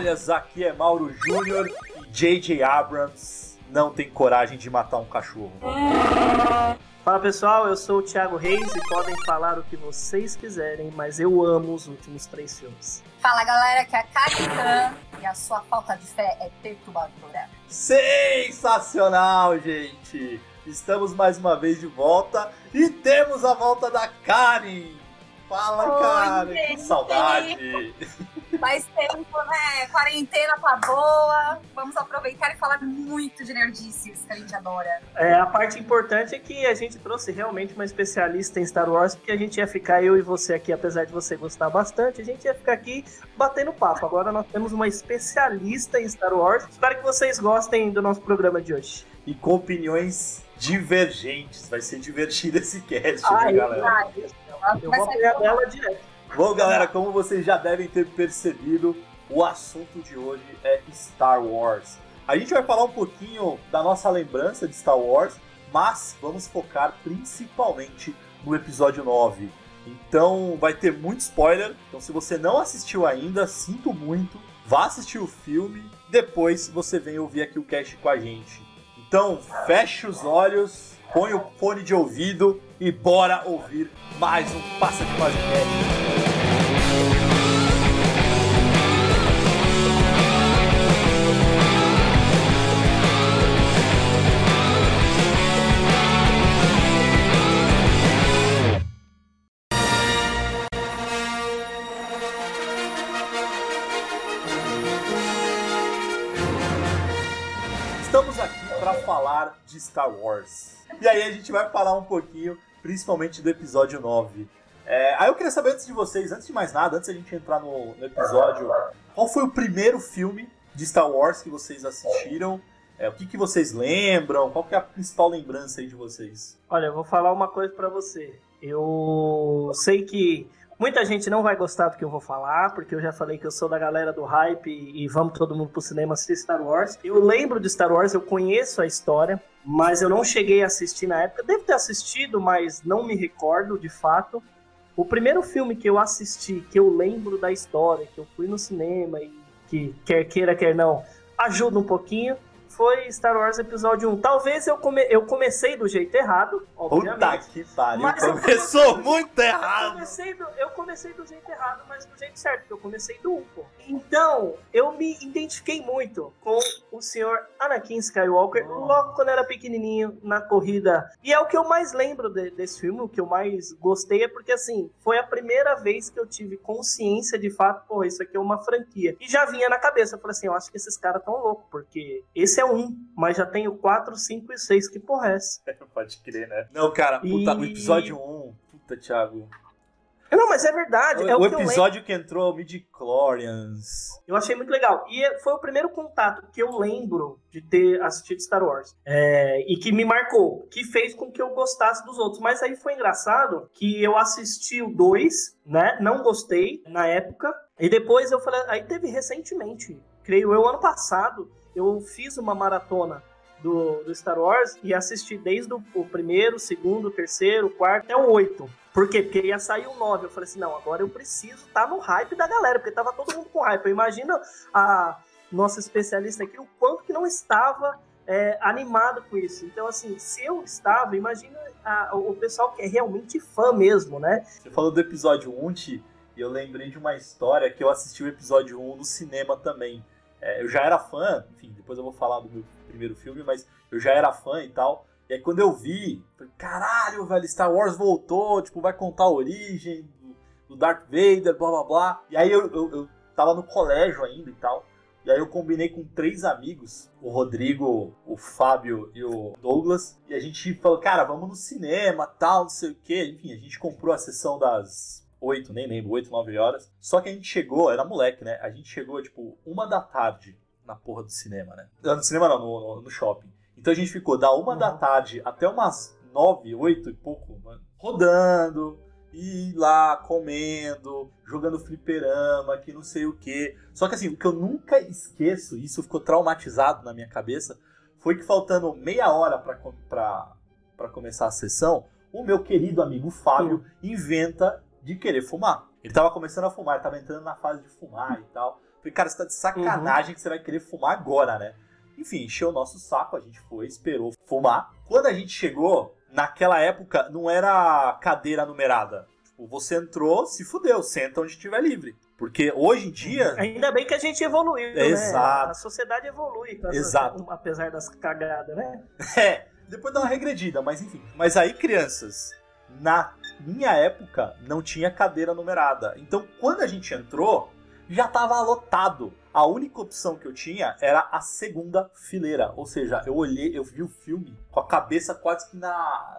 batalhas. Aqui é Mauro Júnior e J.J. Abrams não tem coragem de matar um cachorro. Fala pessoal, eu sou o Thiago Reis e podem falar o que vocês quiserem, mas eu amo os últimos três filmes. Fala galera, que é a Khan e a sua falta de fé é perturbadora. Sensacional, gente! Estamos mais uma vez de volta e temos a volta da Karen! Fala, Oi! Que gente. saudade! Mais tempo, né? Quarentena tá boa. Vamos aproveitar e falar muito de nerdices que a gente adora. É, a parte importante é que a gente trouxe realmente uma especialista em Star Wars, porque a gente ia ficar, eu e você aqui, apesar de você gostar bastante, a gente ia ficar aqui batendo papo. Agora nós temos uma especialista em Star Wars. Espero que vocês gostem do nosso programa de hoje. E com opiniões divergentes. Vai ser divertido esse cast, Ah, né, galera? Ai, Eu vai vou bom. dela direto. Bom, galera, como vocês já devem ter percebido, o assunto de hoje é Star Wars. A gente vai falar um pouquinho da nossa lembrança de Star Wars, mas vamos focar principalmente no episódio 9. Então vai ter muito spoiler. Então, se você não assistiu ainda, sinto muito. Vá assistir o filme, depois você vem ouvir aqui o cast com a gente. Então, feche os olhos, põe o fone de ouvido e bora ouvir mais um Passa de Fase Cast. Star Wars. E aí a gente vai falar um pouquinho, principalmente do episódio 9. É, aí eu queria saber antes de vocês, antes de mais nada, antes da gente entrar no, no episódio, qual foi o primeiro filme de Star Wars que vocês assistiram? É, o que, que vocês lembram? Qual que é a principal lembrança aí de vocês? Olha, eu vou falar uma coisa pra você. Eu sei que muita gente não vai gostar do que eu vou falar, porque eu já falei que eu sou da galera do hype e vamos todo mundo pro cinema assistir Star Wars. Eu lembro de Star Wars, eu conheço a história, mas eu não cheguei a assistir na época. Devo ter assistido, mas não me recordo de fato. O primeiro filme que eu assisti, que eu lembro da história, que eu fui no cinema e que quer queira, quer não, ajuda um pouquinho, foi Star Wars Episódio 1. Talvez eu, come- eu comecei do jeito errado, obviamente. Puta que pariu, Mas eu- começou muito Eu errado! comecei, do, eu comecei do jeito errado, mas do jeito certo, porque eu comecei do 1, pô. Então, eu me identifiquei muito com o senhor Anakin Skywalker Oh. logo quando era pequenininho, na corrida. E é o que eu mais lembro de- desse filme, o que eu mais gostei é porque, assim, foi a primeira vez que eu tive consciência de fato, pô, isso aqui é uma franquia. E já vinha na cabeça, eu falei assim, eu acho que esses caras tão loucos, porque esse é um, mas já tenho 4, 5 e 6, que porra é essa? Pode crer, né? Não, cara, puta, o E- episódio 1, puta, Thiago. Não, mas é verdade, é o, o que episódio que entrou midi-chlorians. Eu achei muito legal. E foi o primeiro contato que eu lembro de ter assistido Star Wars. É, e que me marcou, que fez com que eu gostasse dos outros. Mas aí foi engraçado que eu assisti o 2, né? Não gostei na época. E depois eu falei. Aí teve recentemente, creio eu, ano passado, eu fiz uma maratona. Do, do Star Wars e assisti desde o, o primeiro, segundo, terceiro, quarto até o oito. Por quê? Porque ia sair o 9. Eu falei assim, não, agora eu preciso estar no hype da galera, porque tava todo mundo com hype. Eu imagino a nossa especialista aqui, o quanto que não estava é, animado com isso. Então, assim, se eu estava, imagina a- o pessoal que é realmente fã mesmo, né? Você falou do episódio 1, Ti, e eu lembrei de uma história que eu assisti o episódio 1 no cinema também. É, eu já era fã, enfim, depois eu vou falar do meu primeiro filme, mas eu já era fã e tal. E aí quando eu vi, falei, caralho, velho, Star Wars voltou, tipo, vai contar a origem do, Darth Vader, blá blá blá. E aí eu, eu, eu tava no colégio ainda e tal. E aí eu combinei com três amigos, o Rodrigo, o Fábio e o Douglas, e a gente falou, cara, vamos no cinema, tal, não sei o quê. Enfim, a gente comprou a sessão das oito, nem lembro, oito, nove horas. Só que a gente chegou, era moleque, né? A gente chegou, tipo, uma da tarde na porra do cinema, né? Não, No cinema não, no, no- no shopping. Então a gente ficou da uma da Uhum. tarde até umas nove, oito e pouco, mano, rodando, e lá comendo, jogando fliperama, que não sei o que. Só que assim, o que eu nunca esqueço, e isso ficou traumatizado na minha cabeça, foi que faltando meia hora pra, pra, pra começar a sessão, o meu querido amigo Fábio inventa de querer fumar. Ele tava começando a fumar, ele tava entrando na fase de fumar e tal. Falei, cara, você tá de sacanagem que você vai querer fumar agora, né? Enfim, encheu o nosso saco, a gente foi, esperou fumar. Quando a gente chegou, naquela época não era cadeira numerada. Tipo, você entrou, se fudeu, senta onde estiver livre. Porque hoje em dia. Ainda bem que a gente evoluiu, né? Exato. A sociedade evolui, Exato. apesar das cagadas, né? É, depois dá uma regredida, mas enfim. Mas aí, crianças, na minha época não tinha cadeira numerada. Então, quando a gente entrou, já tava lotado. A única opção que eu tinha era a segunda fileira. Ou seja, eu olhei, eu vi o filme com a cabeça quase que na,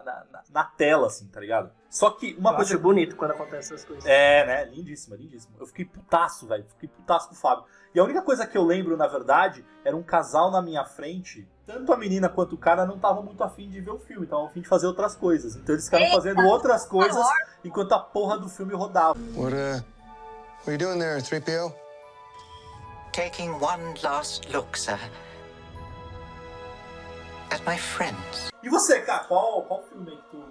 na, na- tela, assim, tá ligado? Só que uma Eu coisa. acho bonito quando acontecem essas coisas. É, né? Lindíssima, lindíssima. Eu fiquei putaço, velho. Fiquei putaço com o Fábio. E a única coisa que eu lembro, na verdade, era um casal na minha frente. Tanto a menina quanto o cara não estavam muito afim de ver o filme, estavam afim de fazer outras coisas. Então eles ficaram Eita, fazendo outras coisas Wars. enquanto a porra do filme rodava. What, uh, what are you doing there, 3PO? Taking one last look, sir. At my friends. E você, cara, qual, qual filme que tu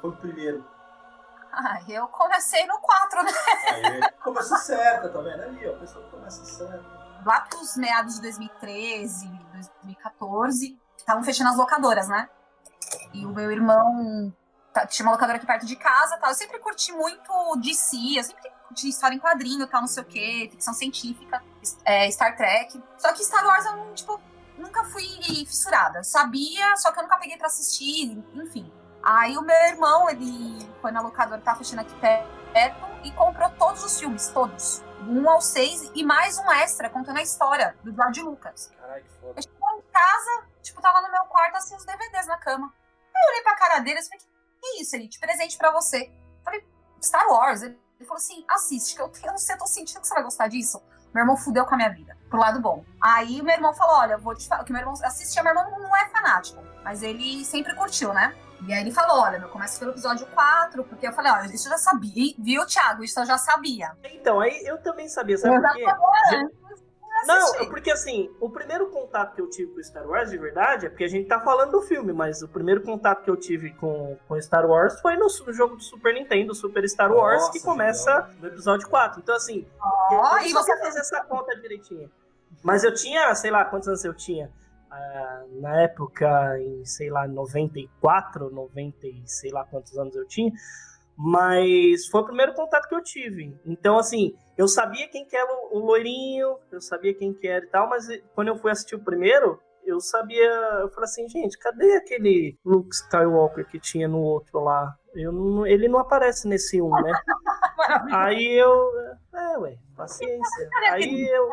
foi o primeiro? Ah, eu comecei no 4, né? Aí, começou certa, tá vendo? Ali, ó, a pessoa começa certa. Lá pros meados de 2013, 2014, estavam fechando as locadoras, né? E o meu irmão tá- tinha uma locadora aqui perto de casa, tal. Eu sempre curti muito DC, eu sempre curti história em quadrinho, tal, não sei o quê, ficção científica, é, Star Trek. Só que Star Wars eu não, tipo, nunca fui fissurada. Eu Sabia, só que eu nunca peguei pra assistir, enfim. Aí o meu irmão, ele foi na locadora, tá fechando aqui perto, e comprou todos os filmes, todos. Do 1 ao 6 e mais um extra contando a história do George Lucas. Caralho, que foda. Eu em casa, tipo, tava no meu quarto, assim, os DVDs na cama. Aí eu olhei pra cara dele e falei, que isso, ele? De presente pra você. Eu falei, Star Wars. Ele ele falou assim, assiste, que eu, eu não sei, eu tô sentindo que você vai gostar disso. Meu irmão fudeu com a minha vida, pro lado bom. Aí meu irmão falou, olha, vou te falar, que meu irmão assistia, meu irmão não é fanático, mas ele sempre curtiu, né? E aí ele falou, olha, eu começo pelo episódio 4, porque eu falei, olha, isso eu já sabia, viu, Thiago? Isso eu já sabia. Então, aí eu também sabia, sabe Eu por quê? Não, porque assim, o primeiro contato que eu tive com Star Wars de verdade é porque a gente tá falando do filme, mas o primeiro contato que eu tive com, com Star Wars foi no, su- jogo do Super Nintendo, Super Star Wars, Nossa, que começa no episódio 4. Então, assim, Ó, eu e você fazer essa conta direitinho. Mas eu tinha, sei lá, quantos anos eu tinha? Ah, na época, em, sei lá, 94, 90 e sei lá quantos anos eu tinha. Mas foi o primeiro contato que eu tive. Então, assim, eu sabia quem que era o, loirinho, eu sabia quem que era e tal, mas quando eu fui assistir o primeiro, eu sabia. Eu falei assim, gente, cadê aquele Luke Skywalker que tinha no outro lá? Eu não- ele não aparece nesse um, né? Aí eu. É, ué, paciência. Aí eu.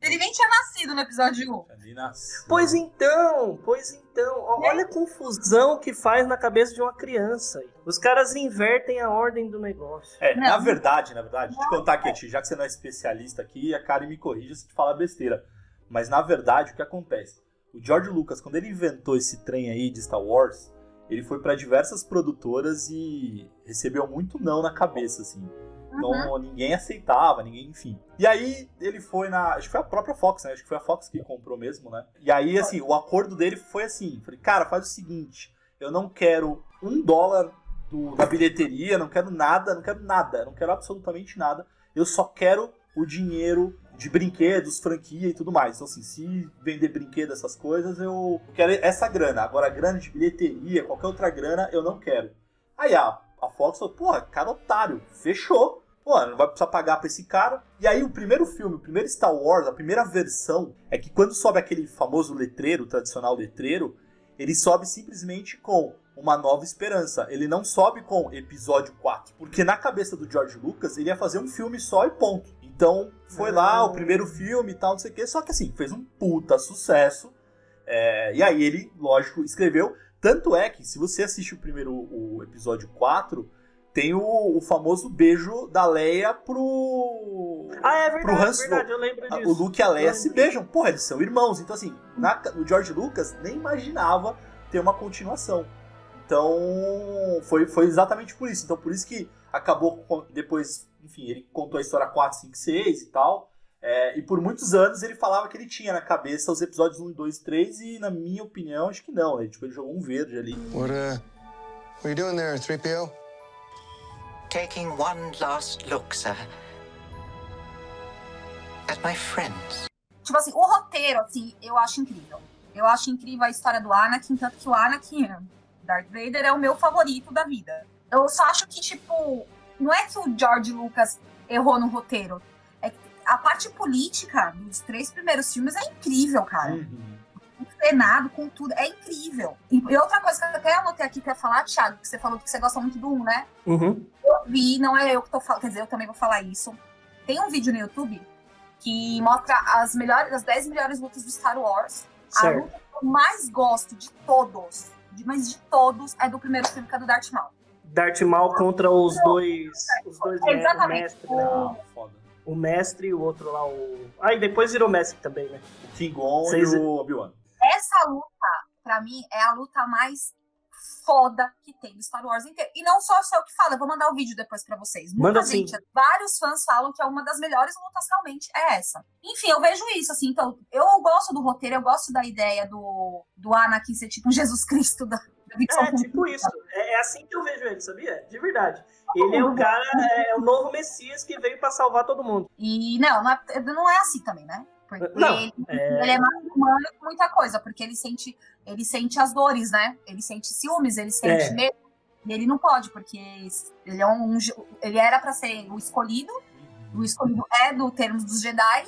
Ele nem tinha nascido no episódio 1. Ali nasceu. Pois então, pois então. Ó, Olha a confusão que faz na cabeça de uma criança. Os caras invertem a ordem do negócio. É, na verdade, na verdade, deixa eu te contar aqui, Ti, já que você não é especialista aqui, a Karen me corrija se te falar besteira. Mas na verdade, o que acontece? O George Lucas, quando ele inventou esse trem aí de Star Wars, ele foi pra diversas produtoras e recebeu muito não na cabeça, assim. Então ninguém aceitava, ninguém, enfim. E aí ele foi na. Acho que foi a própria Fox, né? Acho que foi a Fox que comprou mesmo, né? E aí, assim, o acordo dele foi assim: falei, cara, faz o seguinte, eu não quero um dólar do- da bilheteria, não quero nada, não quero nada, não quero absolutamente nada. Eu só quero o dinheiro de brinquedos, franquia e tudo mais. Então, assim, se vender brinquedo, essas coisas, eu quero essa grana. Agora, grana de bilheteria, qualquer outra grana, eu não quero. Aí a, a Fox falou, porra, cara otário, fechou. Pô, não vai precisar pagar pra esse cara. E aí o primeiro filme, o primeiro Star Wars, a primeira versão, é que quando sobe aquele famoso letreiro, o tradicional letreiro, ele sobe simplesmente com uma nova esperança. Ele não sobe com episódio 4. Porque na cabeça do George Lucas, ele ia fazer um filme só e ponto. Então, foi lá o primeiro filme e tal, não sei o quê. Só que assim, fez um puta sucesso. É, e aí ele, lógico, escreveu. Tanto é que, se você assiste o primeiro o episódio 4, tem o, o famoso beijo da Leia pro. Ah, é pro verdade, Han verdade, eu lembro Ah, disso. O Luke e a Leia se beijam. Porra, eles são irmãos. Então, assim, na- o George Lucas nem imaginava ter uma continuação. Então, foi, foi exatamente por isso. Então, por isso que acabou com- depois, enfim, ele contou a história 4, 5, 6 e tal. É, e por muitos anos ele falava que ele tinha na cabeça os episódios 1, 2 e 3, e na minha opinião, acho que não, né? Tipo, ele jogou um verde ali. What, uh, what are you doing there, 3PO? Taking one last look, sir. as my friends. Tipo assim, o roteiro, assim, eu acho incrível. Eu acho incrível a história do Anakin, tanto que o Anakin, Darth Vader, é o meu favorito da vida. Eu só acho que, tipo, não é que o George Lucas errou no roteiro. É que a parte política dos três primeiros filmes é incrível, cara. Uhum. Com o Senado, com tudo, é incrível. E, outra coisa que eu até anotei aqui pra falar, Thiago, que você falou que você gosta muito do 1, né? Uhum. Eu vi, não é eu que tô falando, quer dizer, eu também vou falar isso. Tem um vídeo no YouTube que mostra as melhores, as 10 melhores lutas do Star Wars. A Certo. luta que eu mais gosto de todos, de- mas de todos, é do primeiro filme, que é do Darth Maul. Darth Maul contra os dois. Os dois Exatamente. mestre, né? Ah, foda. O mestre e o outro lá, o. Ah, e depois virou mestre também, né? O King-Gon Vocês- e o Obi-Wan. Essa luta, pra mim, é a luta mais foda que tem do Star Wars inteiro. E não só sou eu que falo, eu vou mandar o vídeo depois pra vocês. Muita Manda sim. gente, vários fãs falam que é uma das melhores lutas realmente é essa. Enfim, eu vejo isso, assim, então, eu gosto do roteiro, eu gosto da ideia do, do Anakin ser tipo um Jesus Cristo da, É, tipo isso. É, é assim que eu vejo ele, sabia? De verdade. Ele é o cara, é o novo Messias que veio pra salvar todo mundo. E não, não é, não é assim também, né? Porque Não, ele, é- ele é mais humano que muita coisa, porque ele sente, ele sente as dores, né? Ele sente ciúmes, ele sente É. medo. E ele não pode, porque ele é um, ele era pra ser o escolhido, o escolhido é do termo dos Jedi,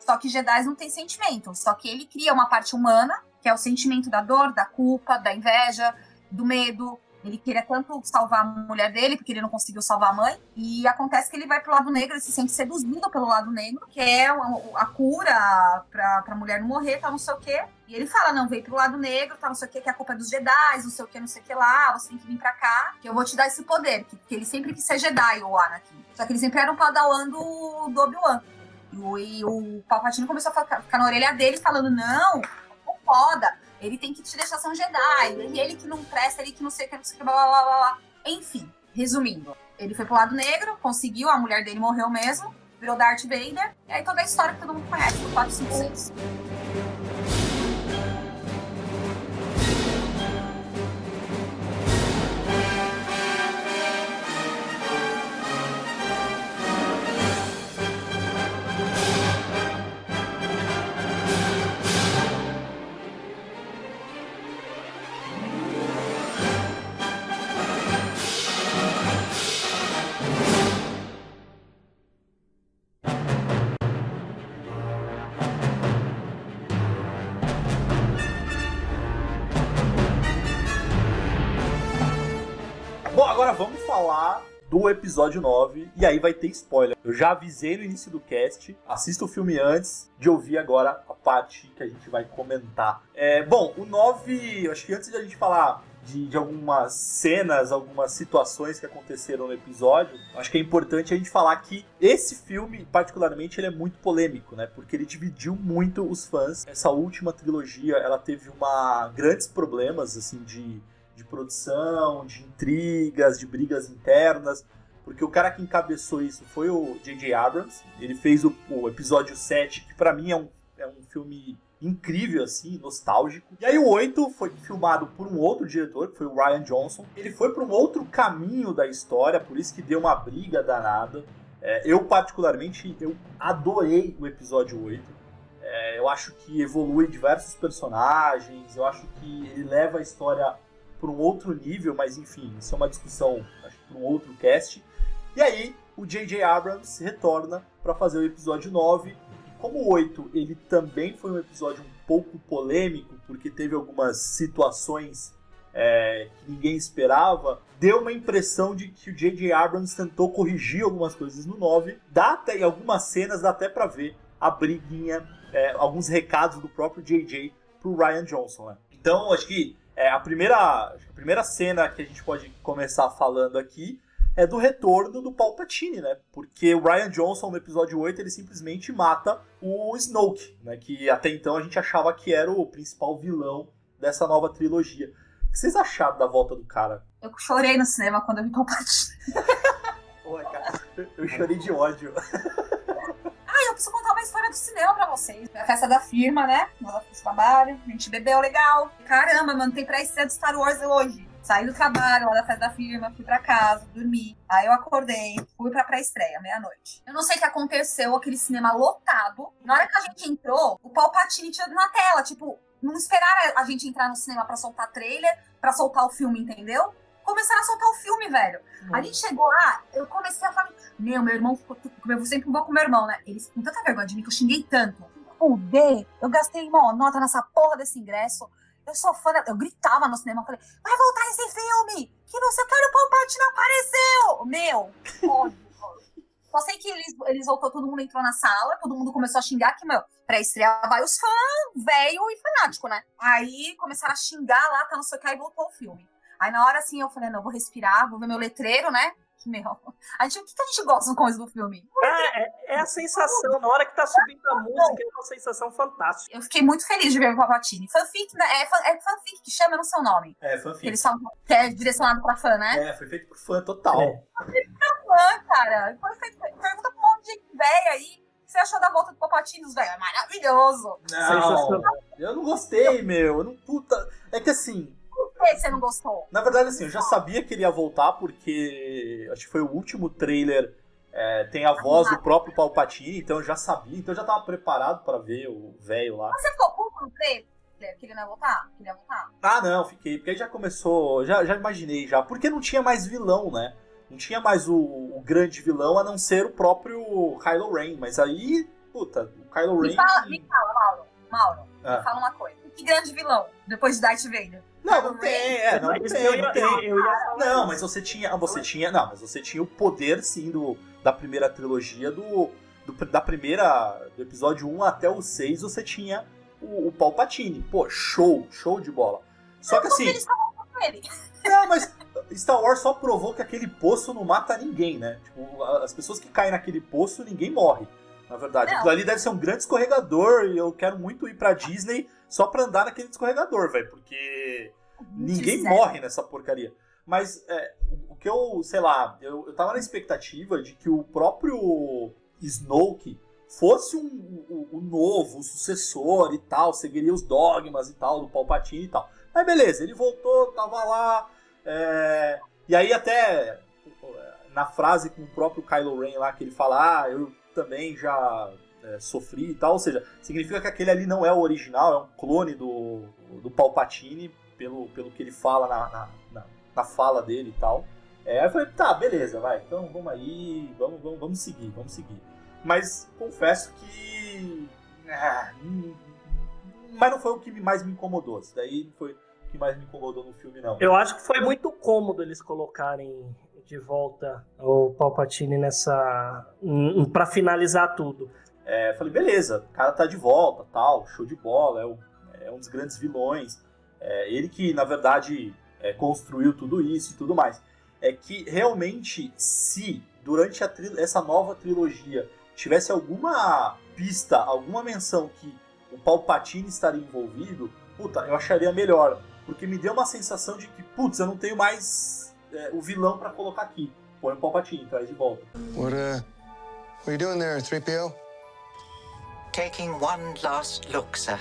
só que Jedi não tem sentimento. Só que ele cria uma parte humana, que é o sentimento da dor, da culpa, da inveja, do medo. Ele queria tanto salvar a mulher dele, porque ele não conseguiu salvar a mãe. E acontece que ele vai pro lado negro, ele se sente seduzido pelo lado negro, que é a cura pra, pra mulher não morrer, tal, não sei o quê. E ele fala, não, veio pro lado negro, tal, não sei o quê, que a culpa é dos Jedi, não sei o que, não sei o que lá, você tem que vir pra cá, que eu vou te dar esse poder. Que, que ele sempre quis ser Jedi, o Anakin. Só que ele sempre era um padawan do, do Obi-Wan. E o, e o Palpatine começou a ficar, na orelha dele, falando, não foda, ele tem que te deixar ser um Jedi, ele, que não presta, ele que não sei o que, não sei o que, blá, blá, blá, blá. Enfim, resumindo, ele foi pro lado negro, conseguiu, a mulher dele morreu mesmo, virou Darth Vader, e aí toda a história que todo mundo conhece, do 4, episódio 9, e aí vai ter spoiler. Eu já avisei no início do cast, assista o filme antes de ouvir agora a parte que a gente vai comentar. É, bom, o 9, acho que antes de a gente falar de, de algumas cenas, algumas situações que aconteceram no episódio, acho que é importante a gente falar que esse filme, particularmente, ele é muito polêmico, né? Porque ele dividiu muito os fãs. Essa última trilogia, ela teve uma grandes problemas, assim, de de produção, de intrigas, de brigas internas, porque o cara que encabeçou isso foi o J.J. Abrams. Ele fez o, o episódio 7, que pra mim é um, é um filme incrível, assim, nostálgico. E aí o 8 foi filmado por um outro diretor, que foi o Ryan Johnson. Ele foi para um outro caminho da história, por isso que deu uma briga danada. É, eu, particularmente, eu adorei o episódio 8. É, eu acho que evolui diversos personagens, eu acho que ele leva a história para um outro nível, mas enfim, isso é uma discussão acho para um outro cast. E aí, o J.J. Abrams retorna para fazer o episódio 9. E como o 8 ele também foi um episódio um pouco polêmico, porque teve algumas situações é, que ninguém esperava, deu uma impressão de que o J.J. Abrams tentou corrigir algumas coisas no 9. Dá até, em algumas cenas dá até para ver a briguinha, é, alguns recados do próprio J.J. pro Ryan Johnson. Né? Então, acho que é, a, primeira, a primeira cena que a gente pode começar falando aqui é do retorno do Palpatine, né? Porque o Ryan Johnson, no episódio 8, ele simplesmente mata o Snoke, né? Que até então a gente achava que era o principal vilão dessa nova trilogia. O que vocês acharam da volta do cara? Eu chorei no cinema quando eu vi Palpatine. Cara. Eu chorei de ódio. Ah, eu preciso contar uma história do cinema pra vocês. A festa da firma, né? Nós fiz trabalho, a gente bebeu legal. Caramba, mano, tem pré-estreia do Star Wars hoje. Saí do trabalho, lá da festa da firma, fui pra casa, dormi. Aí eu acordei, fui pra pré-estreia, meia-noite. Eu não sei o que aconteceu, aquele cinema lotado. Na hora que a gente entrou, o Palpatine tinha na tela, tipo, não esperaram a gente entrar no cinema pra soltar trailer, pra soltar o filme, entendeu? Começaram a soltar o filme, velho. A gente chegou lá, eu comecei a falar, meu, meu irmão ficou, eu sempre vou com meu irmão, né? Eles com tanta vergonha de mim que eu xinguei tanto. Fudei, eu gastei uma nota nessa porra desse ingresso. Eu sou fã, eu gritava no cinema, falei, vai voltar esse filme! Que não sei o que, olha o Palpatine apareceu! Meu, ódio. Só sei que eles, eles voltou, todo mundo entrou na sala, todo mundo começou a xingar que, meu, pra estrear vai os fãs, velho e fanático, né? Aí começaram a xingar lá, tá não sei o que, aí voltou o filme. Aí na hora assim eu falei, não, eu vou respirar, vou ver meu letreiro, né? Que meu. A gente, o que, que a gente gosta com isso do filme? É, é, é, a sensação, na hora que tá subindo a música, é uma sensação fantástica. Eu fiquei muito feliz de ver o Palpatine. Fanfic, né? É, fan, é fanfic que chama, não sei o nome. É, fanfic. Eles falam que é direcionado pra fã, né? É, foi feito por fã total. É. fã, cara. Foi feito, pergunta pra um monte de velho aí. O que você achou da volta do Palpatine, velho? É maravilhoso. Não, eu não gostei, meu. Eu não, puta. É que assim, que você não gostou? Na verdade, assim, eu já sabia que ele ia voltar, porque acho que foi o último trailer. É, tem a voz do próprio Palpatine, então eu já sabia, então eu já tava preparado para ver o velho lá. Você ficou puto no trailer? Que ele não ia voltar? Que ele ia voltar? Ah, não, fiquei, porque aí já começou, já, já imaginei já, porque não tinha mais vilão, né? Não tinha mais o, o grande vilão a não ser o próprio Kylo Ren, mas aí, puta, o Kylo Ren. Me fala, me fala Mauro, Mauro, ah. me fala uma coisa. Que grande vilão depois de Darth Vader? Não, não tem, é, não, não tem, não tem. Não, mas você tinha, você tinha, não, mas você tinha o poder sim do da primeira trilogia do, do da primeira do episódio 1 até o 6, você tinha o, o Palpatine. Pô, show, show de bola. Só que assim, Não, mas Star Wars só provou que aquele poço não mata ninguém, né? Tipo, as pessoas que caem naquele poço, ninguém morre. Na verdade, aquilo ali deve ser um grande escorregador e eu quero muito ir pra Disney só pra andar naquele escorregador, velho, porque ninguém morre nessa porcaria. Mas é, o que eu, sei lá, eu, eu tava na expectativa de que o próprio Snoke fosse um, um, um novo um sucessor e tal, seguiria os dogmas e tal do Palpatine e tal. Mas beleza, ele voltou, tava lá. É, e aí até na frase com o próprio Kylo Ren lá, que ele fala, ah, eu também já é, sofri e tal. Ou seja, significa que aquele ali não é o original, é um clone do, do Palpatine, pelo, pelo que ele fala na, na, na, na fala dele e tal. É, aí eu falei, tá, beleza, vai, então vamos aí, vamos, vamos, vamos seguir, vamos seguir. Mas confesso que. Ah, mas não foi o que mais me incomodou. Isso daí não foi o que mais me incomodou no filme, não. Eu acho que foi muito cômodo eles colocarem de volta o Palpatine nessa. para finalizar tudo. É, falei, beleza, o cara tá de volta, tal, show de bola, é, o, é um dos grandes vilões. É, ele que, na verdade, é, construiu tudo isso e tudo mais. É que realmente, se durante essa nova trilogia tivesse alguma pista, alguma menção que o Palpatine estaria envolvido, puta, eu acharia melhor. Porque me deu uma sensação de que, putz, eu não tenho mais é, o vilão para colocar aqui. Põe o Palpatine, traz de volta. What, uh, what are you doing there, 3PO? Taking one last look, sir.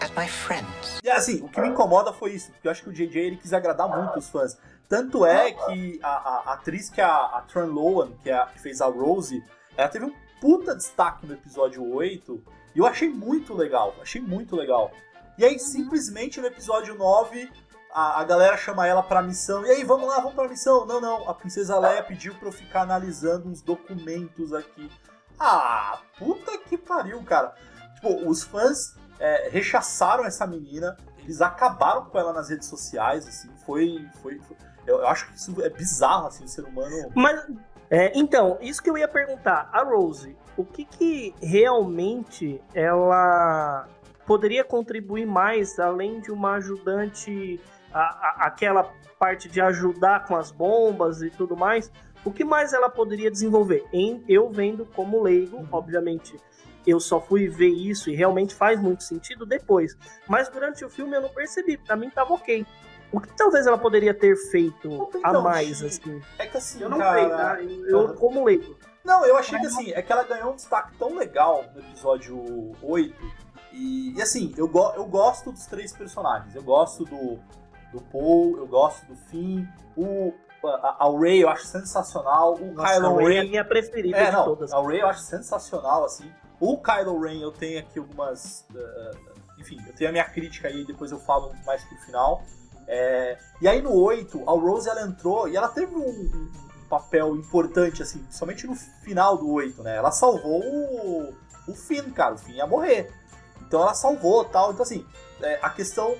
At my friends. E assim, o que me incomoda foi isso, porque eu acho que o JJ ele quis agradar muito os fãs. Tanto é que a, a, a atriz que é a, a Tran Lohan, que, é a, que fez a Rose, ela teve um puta destaque no episódio 8, e eu achei muito legal, achei muito legal. E aí, simplesmente no episódio 9, a, a galera chama ela pra missão. E aí, vamos lá, vamos pra missão. Não, não, a Princesa Leia pediu pra eu ficar analisando uns documentos aqui. Ah, puta que pariu, cara. Tipo, os fãs é, rechaçaram essa menina, eles acabaram com ela nas redes sociais, assim, foi. foi, foi eu acho que isso é bizarro, assim, o ser humano. Mas. É, então, isso que eu ia perguntar, a Rose, o que que realmente ela poderia contribuir mais, além de uma ajudante, a, a, aquela parte de ajudar com as bombas e tudo mais, o que mais ela poderia desenvolver? Em, eu vendo como leigo, uhum. obviamente, eu só fui ver isso e realmente faz muito sentido depois. Mas durante o filme eu não percebi, pra mim tava ok. O que talvez ela poderia ter feito então, a mais, assim? É que assim, eu não cara... sei, tá? Eu, eu como leigo. Não, eu achei que assim, é que ela ganhou um destaque tão legal no episódio 8 E, e assim, eu, go eu gosto dos três personagens. Eu gosto do, do Paul, eu gosto do Finn, o, a, a Ray eu acho sensacional, o Nossa, Kylo a Rey é minha preferida É, de não, todas. a Ray eu acho sensacional, assim. O Kylo Ren eu tenho aqui algumas. eh, enfim, eu tenho a minha crítica aí, depois eu falo mais pro final. É, e aí no 8, a Rose ela entrou e ela teve um, um papel importante, assim, principalmente no final do 8, né? Ela salvou o, o Finn, cara. O Finn ia morrer. Então ela salvou tal. Então, assim, é, a questão,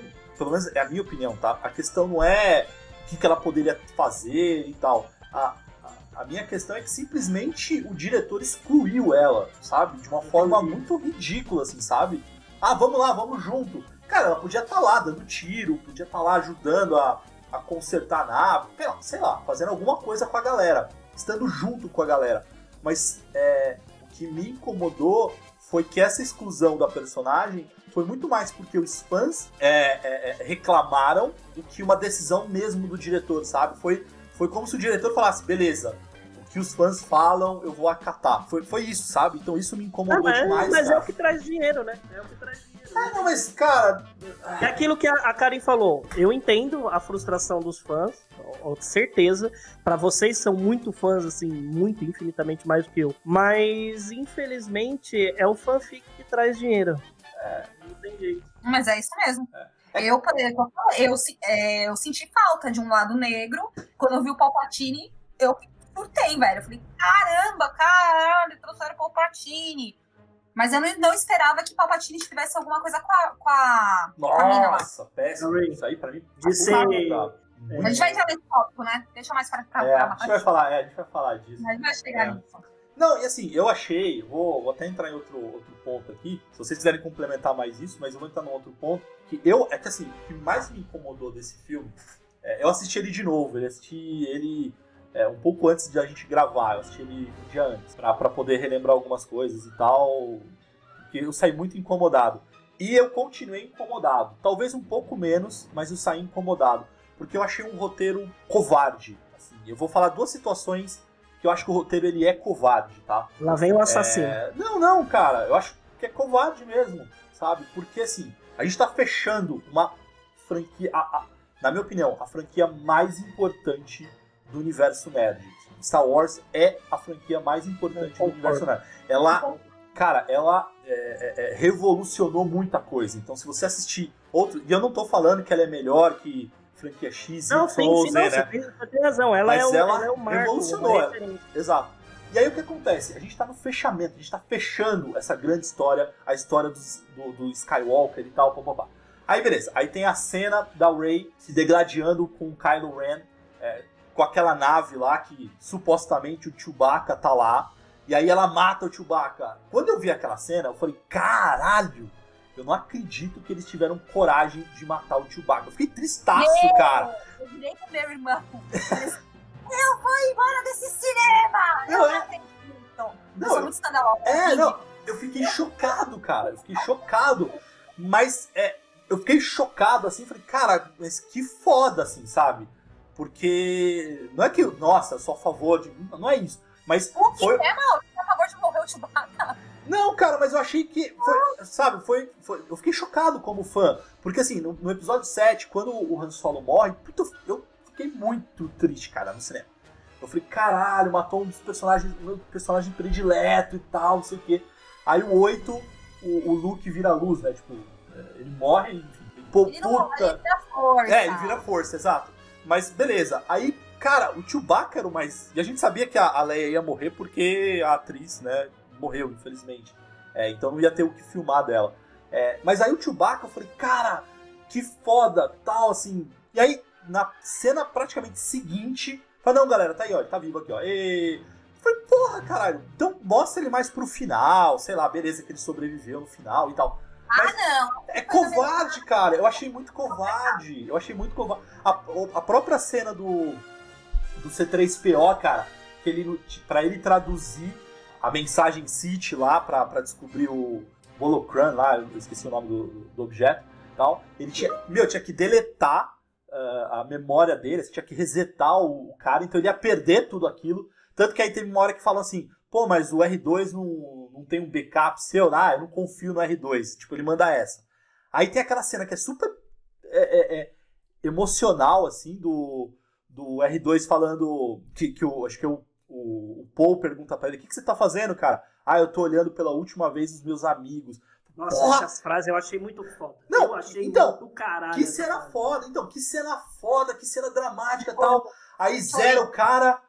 pelo menos é a minha opinião, tá? A questão não é o que, que ela poderia fazer e tal. A, a, a minha questão é que simplesmente o diretor excluiu ela, sabe? De uma forma muito ridícula, assim, sabe? Ah, vamos lá, vamos junto. Cara, ela podia estar lá dando tiro, podia estar lá ajudando a, a consertar a nave, sei lá, sei lá, fazendo alguma coisa com a galera, estando junto com a galera. Mas é, o que me incomodou foi que essa exclusão da personagem foi muito mais porque os fãs é, é, é, reclamaram do que uma decisão mesmo do diretor, sabe? Foi, foi como se o diretor falasse, beleza, o que os fãs falam eu vou acatar. Foi, foi isso, sabe? Então isso me Ah, incomodou mas demais, mas é cara. o que traz dinheiro, né? É o que traz dinheiro. Ah, não, mas, cara... É aquilo que a Karen falou. Eu entendo a frustração dos fãs, com certeza. Pra vocês são muito fãs, assim, muito infinitamente mais do que eu. Mas, infelizmente, é o fanfic que traz dinheiro. É, tem jeito. Mas é isso mesmo. É. Eu, por exemplo, eu, se- é, eu senti falta de um lado negro. Quando eu vi o Palpatine, eu surtei, velho. Eu falei, caramba, caralho, trouxeram o Palpatine. Mas eu não, não esperava que Palpatine tivesse alguma coisa com a, com a, com a mina lá. Nossa, péssimo. Isso aí pra mim... De tá ser- muito A gente vai entrar nesse tópico, né? Deixa mais pra, pra, É, pra a gente vai falar, é, a gente vai falar disso. A gente vai chegar É. nisso. Não, e assim, eu achei, vou, vou até entrar em outro, outro ponto aqui, se vocês quiserem complementar mais isso, mas eu vou entrar num outro ponto, que eu, é que assim, o que mais me incomodou desse filme, é, eu assisti ele de novo, eu assisti ele é, um pouco antes de a gente gravar, eu assisti ele um dia antes, pra, pra poder relembrar algumas coisas e tal, porque eu saí muito incomodado. E eu continuei incomodado, talvez um pouco menos, mas eu saí incomodado, porque eu achei um roteiro covarde, assim, eu vou falar duas situações que eu acho que o roteiro ele é covarde, tá? Lá vem o assassino. É, Não, não, cara, eu acho que é covarde mesmo, sabe? Porque assim, a gente tá fechando uma franquia, a- a- na minha opinião, a franquia mais importante do universo nerd. Star Wars é a franquia mais importante do universo nerd. Ela, cara, ela é, é, é, revolucionou muita coisa. Então, se você assistir outro, e eu não tô falando que ela é melhor que franquia X, Não, sim, sim, Z, não, né? você, tem, você tem razão. Ela, Mas é o, ela ela é o marco. uma referência. Exato. E aí o que acontece? A gente tá no fechamento, a gente tá fechando essa grande história, a história dos- do, do Skywalker e tal, papapá. Aí beleza, aí tem a cena da Rey se degladiando com o Kylo Ren, é, com aquela nave lá que supostamente o Chewbacca tá lá, e aí ela mata o Chewbacca. Quando eu vi aquela cena, eu falei, caralho, eu não acredito que eles tiveram coragem de matar o Chewbacca. Eu fiquei tristaço, cara. Eu virei pro meu irmão. Eu vou embora desse cinema! Eu Não, não é- acredito. Eu Não, sou muito escandalosa. É, não, eu fiquei chocado, cara. Eu fiquei chocado. Mas é, eu fiquei chocado assim, falei, cara, mas que foda, assim, sabe? Porque não é que, nossa, sou a favor de. Não é isso. Mas O que foi. é, não? Você acabou de morrer o Chewbacca. Não, cara, mas eu achei que. Foi, sabe, foi, foi- Eu fiquei chocado como fã. Porque assim, no, no episódio 7, quando o Han Solo morre, puta, eu fiquei muito triste, cara, no cinema. Eu falei, caralho, matou um dos personagens, meu personagem predileto e tal, não sei o quê. Aí o 8, o, o Luke vira luz, né? Tipo, é, ele morre, enfim. Pô, Ele não morre, puta. ele vira força. É, ele vira força, exato. Mas beleza. Aí, cara, o Chewbacca era o mais. E a gente sabia que a, a Leia ia morrer porque a atriz, né, morreu, infelizmente. É, então não ia ter o que filmar dela. É, mas aí o Chewbacca, eu falei, cara, que foda, tal, assim. E aí, na cena praticamente seguinte, falei, não, galera, tá aí, ó, ele tá vivo aqui, ó. E... Eu Falei, porra, caralho, então mostra ele mais pro final, sei lá, beleza que ele sobreviveu no final e tal. Ah, não. É covarde, cara. Eu achei muito covarde. Eu achei muito covarde. A, a própria cena do, do C3PO, cara, que ele, pra ele traduzir a mensagem City lá pra descobrir o Holocron lá, eu esqueci o nome do, do objeto tal. Ele tinha, meu, tinha que deletar ah, a memória dele, tinha que resetar o, o cara, então ele ia perder tudo aquilo. Tanto que aí teve uma hora que falam assim, pô, mas o R2 não, não tem um backup seu, ah, eu não confio no R2. Tipo, ele manda essa. Aí tem aquela cena que é super é, é, é emocional, assim, do, do R2 falando. Que, que o, acho que o, o, o Paul pergunta pra ele: o que, que você tá fazendo, cara? Ah, eu tô olhando pela última vez os meus amigos. Nossa, Porra! essas frases eu achei muito foda. Não, eu achei então, muito caralho. Que cena frase. foda, então, que cena foda, que cena dramática e tal. Aí zera o cara,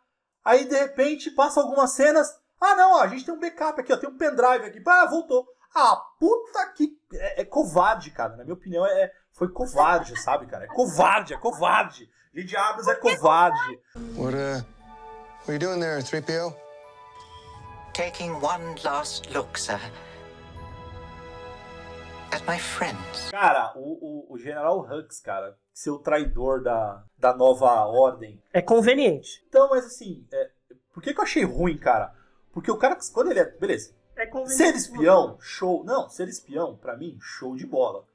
aí de repente passa algumas cenas. Ah, não, ó, a gente tem um backup aqui, ó, tem um pendrive aqui. Ah, voltou. Ah, puta que. É, é covarde, cara. Na minha opinião, é, foi covarde, sabe, cara? É covarde, é covarde. Lady Abrams é covarde. What, uh, what are you doing there, 3PO? Taking one last look, sir. At my friends. Cara, o, o, o General Hux, cara, ser o traidor da, da nova ordem. É conveniente. Então, mas assim, é, por que, que eu achei ruim, cara? Porque o cara, quando ele é. Beleza. É ser espião, show. Não, ser espião, para mim, show de bola.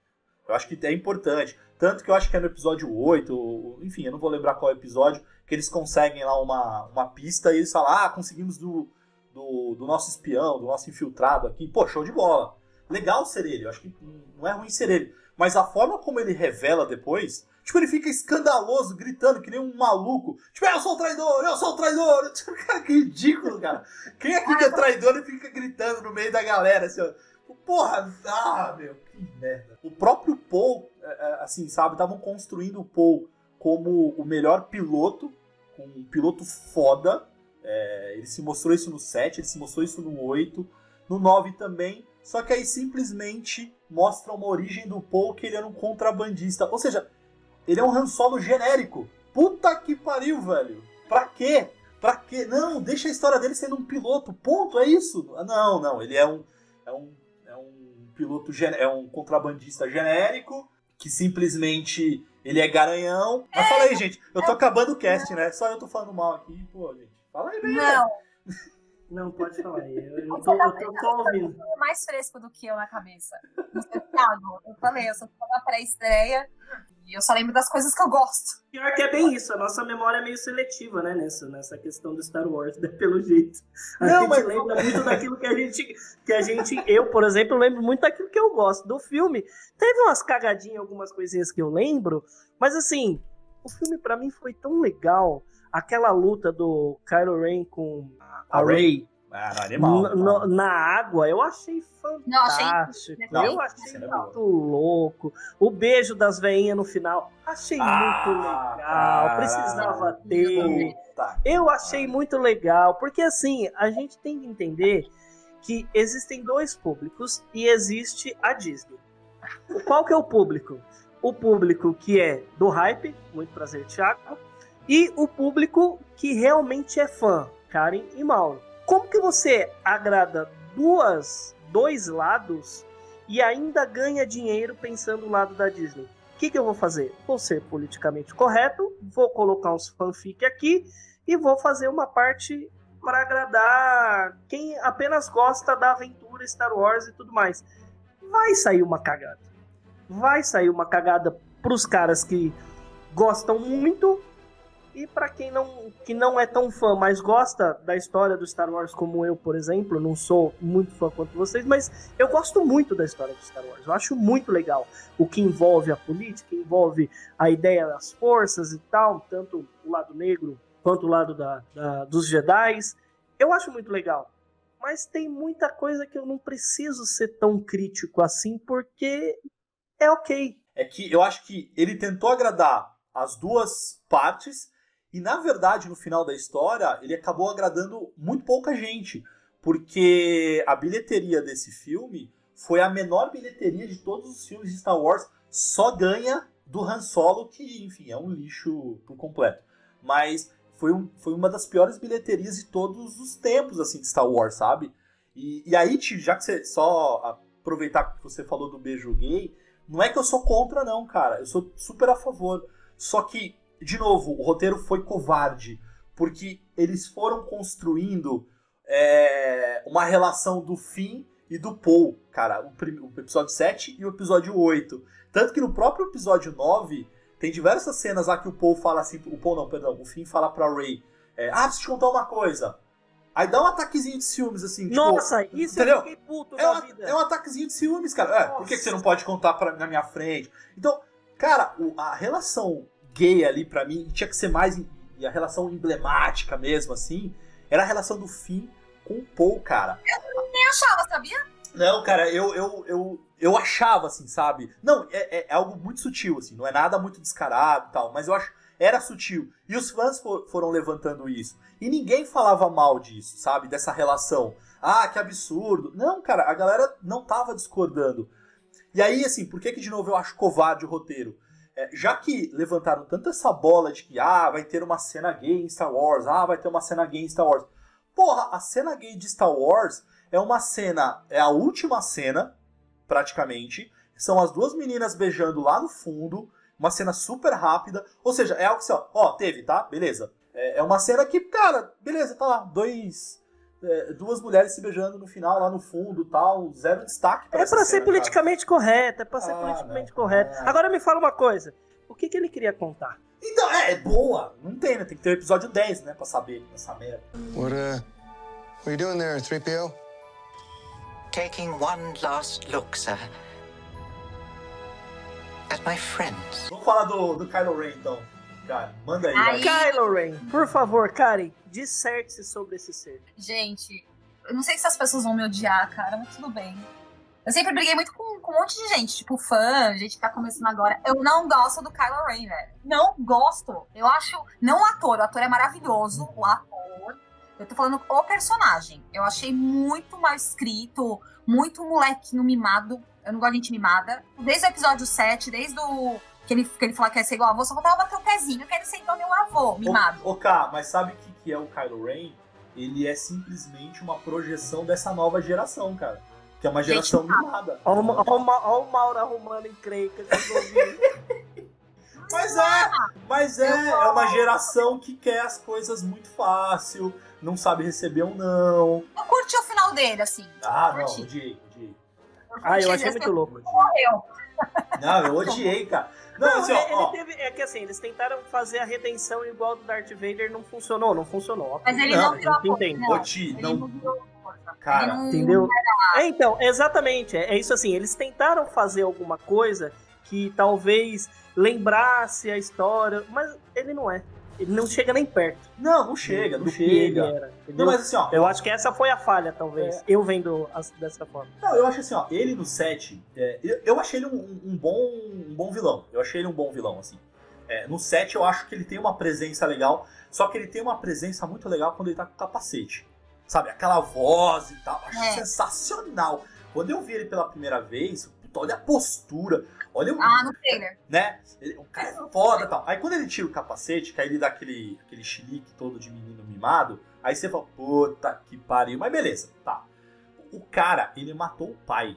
Eu acho que é importante. Tanto que eu acho que é no episódio 8, enfim, eu não vou lembrar qual episódio, que eles conseguem lá uma, uma pista e eles falam: ah, conseguimos do, do, do nosso espião, do nosso infiltrado aqui. Pô, show de bola. Legal ser ele, eu acho que não é ruim ser ele. Mas a forma como ele revela depois, tipo, ele fica escandaloso, gritando que nem um maluco. Tipo, eu sou o traidor, eu sou o traidor. Cara, que ridículo, cara. Quem aqui que é traidor e fica gritando no meio da galera, assim, ó. Porra, ah, meu, que merda. O próprio Paul, é, é, assim, sabe, estavam construindo o Paul como o melhor piloto, um piloto foda. É, ele se mostrou isso no 7, ele se mostrou isso no 8, no 9 também. Só que aí simplesmente mostra uma origem do Paul que ele era um contrabandista. Ou seja, ele é um Han Solo genérico. Puta que pariu, velho. Pra quê? Pra quê? Não, deixa a história dele sendo um piloto. Ponto, é isso. Não, não, ele é um, é um piloto é um contrabandista genérico que simplesmente ele é garanhão. Mas é, fala aí, gente. Eu tô acabando o cast, né? Só eu tô falando mal aqui. Pô, gente. Fala aí, bem. Não. Não, pode falar aí. Eu, eu, tô, eu tô, ouvindo. mais fresco do que eu na cabeça. Eu falei, eu sou na pré-estreia. E eu só lembro das coisas que eu gosto. Pior que é bem isso, a nossa memória é meio seletiva, né, nessa, nessa questão do Star Wars, né, pelo jeito. A não, gente mas... lembra muito daquilo que a gente. Que a gente. Eu, por exemplo, lembro muito daquilo que eu gosto do filme. Teve umas cagadinhas, algumas coisinhas que eu lembro, mas assim, o filme para mim foi tão legal. Aquela luta do Kylo Ren com a Rey ah, animal, no, na água, eu achei fantástico. Não, achei, eu achei é muito louco. O beijo das veinhas no final, achei ah, muito legal. Precisava ter. Eu achei muito legal, porque assim, a gente tem que entender que existem dois públicos e existe a Disney. Qual que é o público? O público que é do hype, muito prazer, Thiago, e o público que realmente é fã, Karen e Mauro. Como que você agrada duas, dois lados e ainda ganha dinheiro pensando no lado da Disney? O que, que eu vou fazer? Vou ser politicamente correto, vou colocar uns fanfic aqui e vou fazer uma parte para agradar quem apenas gosta da aventura Star Wars e tudo mais. Vai sair uma cagada. Vai sair uma cagada para os caras que gostam muito e para quem não, que não é tão fã, mas gosta da história do Star Wars, como eu, por exemplo, não sou muito fã quanto vocês, mas eu gosto muito da história do Star Wars. Eu acho muito legal o que envolve a política, envolve a ideia das forças e tal, tanto o lado negro quanto o lado da, da dos Jedi. Eu acho muito legal. Mas tem muita coisa que eu não preciso ser tão crítico assim, porque é ok. É que eu acho que ele tentou agradar as duas partes, e na verdade, no final da história, ele acabou agradando muito pouca gente, porque a bilheteria desse filme foi a menor bilheteria de todos os filmes de Star Wars, só ganha do Han Solo, que, enfim, é um lixo por completo. Mas foi, um, foi uma das piores bilheterias de todos os tempos, assim, de Star Wars, sabe? E, e aí, já que você só aproveitar que você falou do beijo gay, não é que eu sou contra, não, cara. Eu sou super a favor. Só que de novo, o roteiro foi covarde, porque eles foram construindo é, uma relação do fim e do Paul, cara, o, o, episódio 7 e o episódio 8. Tanto que no próprio episódio 9 tem diversas cenas lá que o Paul fala assim, o Paul não, perdão, o Finn fala pra Ray, é, ah, preciso te contar uma coisa. Aí dá um ataquezinho de ciúmes, assim, tipo, Nossa, isso entendeu? eu fiquei puto É, uma- vida. é um ataquezinho de ciúmes, cara. É, por que, que você não pode contar pra, na minha frente? Então, cara, o- a relação gay ali pra mim tinha que ser mais. E a relação emblemática mesmo, assim, era a relação do Finn com o Paul, cara. Nem achava, sabia? Não, cara, eu, eu, eu, eu achava, assim, sabe? Não, é, é- é algo muito sutil, assim, não é nada muito descarado e tal, mas eu acho. Era sutil. E os fãs for- foram levantando isso. E ninguém falava mal disso, sabe? Dessa relação. Ah, que absurdo. Não, cara, a galera não tava discordando. E aí, assim, por que que de novo eu acho covarde o roteiro? É, já que levantaram tanto essa bola de que, ah, vai ter uma cena gay em Star Wars, ah, vai ter uma cena gay em Star Wars. Porra, a cena gay de Star Wars é uma cena, é a última cena, praticamente. São as duas meninas beijando lá no fundo, uma cena super rápida. Ou seja, é algo que, ó, ó, teve, tá? Beleza. É, é uma cena que, cara, beleza, tá lá, dois. É, duas mulheres se beijando no final, lá no fundo tal, zero destaque É essa pra ser cena, cara. politicamente correto, é pra ser Ah, politicamente não. correto. Ah. Agora me fala uma coisa. O que, que ele queria contar? Então, é, é boa. Não tem, né? Tem que ter o episódio 10, né? Pra saber essa merda. What, uh, what are you doing there, 3PO? Taking one last look, sir. At my friends. Vamos falar do, do Kylo Ren, então. Cara, manda aí. Aí-. Kylo Ren, por favor, Karen, disserte-se sobre esse ser. Gente, eu não sei se as pessoas vão me odiar, cara, mas tudo bem. Eu sempre briguei muito com, com um monte de gente, tipo fã, gente que tá começando agora. Eu não gosto do Kylo Ren, velho. Não gosto. Eu acho. Não o ator, o ator é maravilhoso, o ator. Eu tô falando o personagem. Eu achei muito mal escrito, muito molequinho mimado. Eu não gosto de gente mimada. Desde o episódio 7, desde o. Que ele, que ele fala que ia ser igual avô, só faltava bater o pezinho, que ele ser igual meu avô, mimado. Ô, K, mas sabe o que, que é o Kylo Ren? Ele é simplesmente uma projeção dessa nova geração, cara. Que é uma geração mimada. Olha o, Mauro arrumando encrenca ouvintes. Mas é, mas é, é uma geração que quer as coisas muito fácil, não sabe receber um não. Eu curti o final dele, assim. Ah, não, odiei, odiei. Ah, eu achei muito louco. Morreu. Não, eu odiei, cara. Não, Não, assim, ele, ó, ele teve, é que assim, eles tentaram fazer a redenção igual do Darth Vader, não funcionou, não funcionou. Mas ele Não, não, virou a força, Ele não- não virou força. Cara, Ele não- Entendeu? É, então, exatamente. É, é isso assim, eles tentaram fazer alguma coisa que talvez lembrasse a história, mas ele não é. Ele não chega nem perto. não, não chega, não do que ele chega. era, Não, mas assim, ó, Eu acho que essa foi a falha, talvez. É. Eu vendo as- dessa forma. Não, eu acho assim, ó, ele no set, é, eu, eu achei ele um, um bom, um bom vilão. Eu achei ele um bom vilão, assim. É, no set eu acho que ele tem uma presença legal, só que ele tem uma presença muito legal quando ele tá com capacete. Sabe, aquela voz e tal, eu acho É. sensacional. Quando eu vi ele pela primeira vez, puta, olha a postura, olha o, Ah, no trailer. né? Ele, o cara é foda e tal. Aí quando ele tira o capacete, que aí ele dá aquele, aquele chilique todo de menino mimado, aí você fala, puta que pariu. Mas beleza, tá. O cara, ele matou o pai.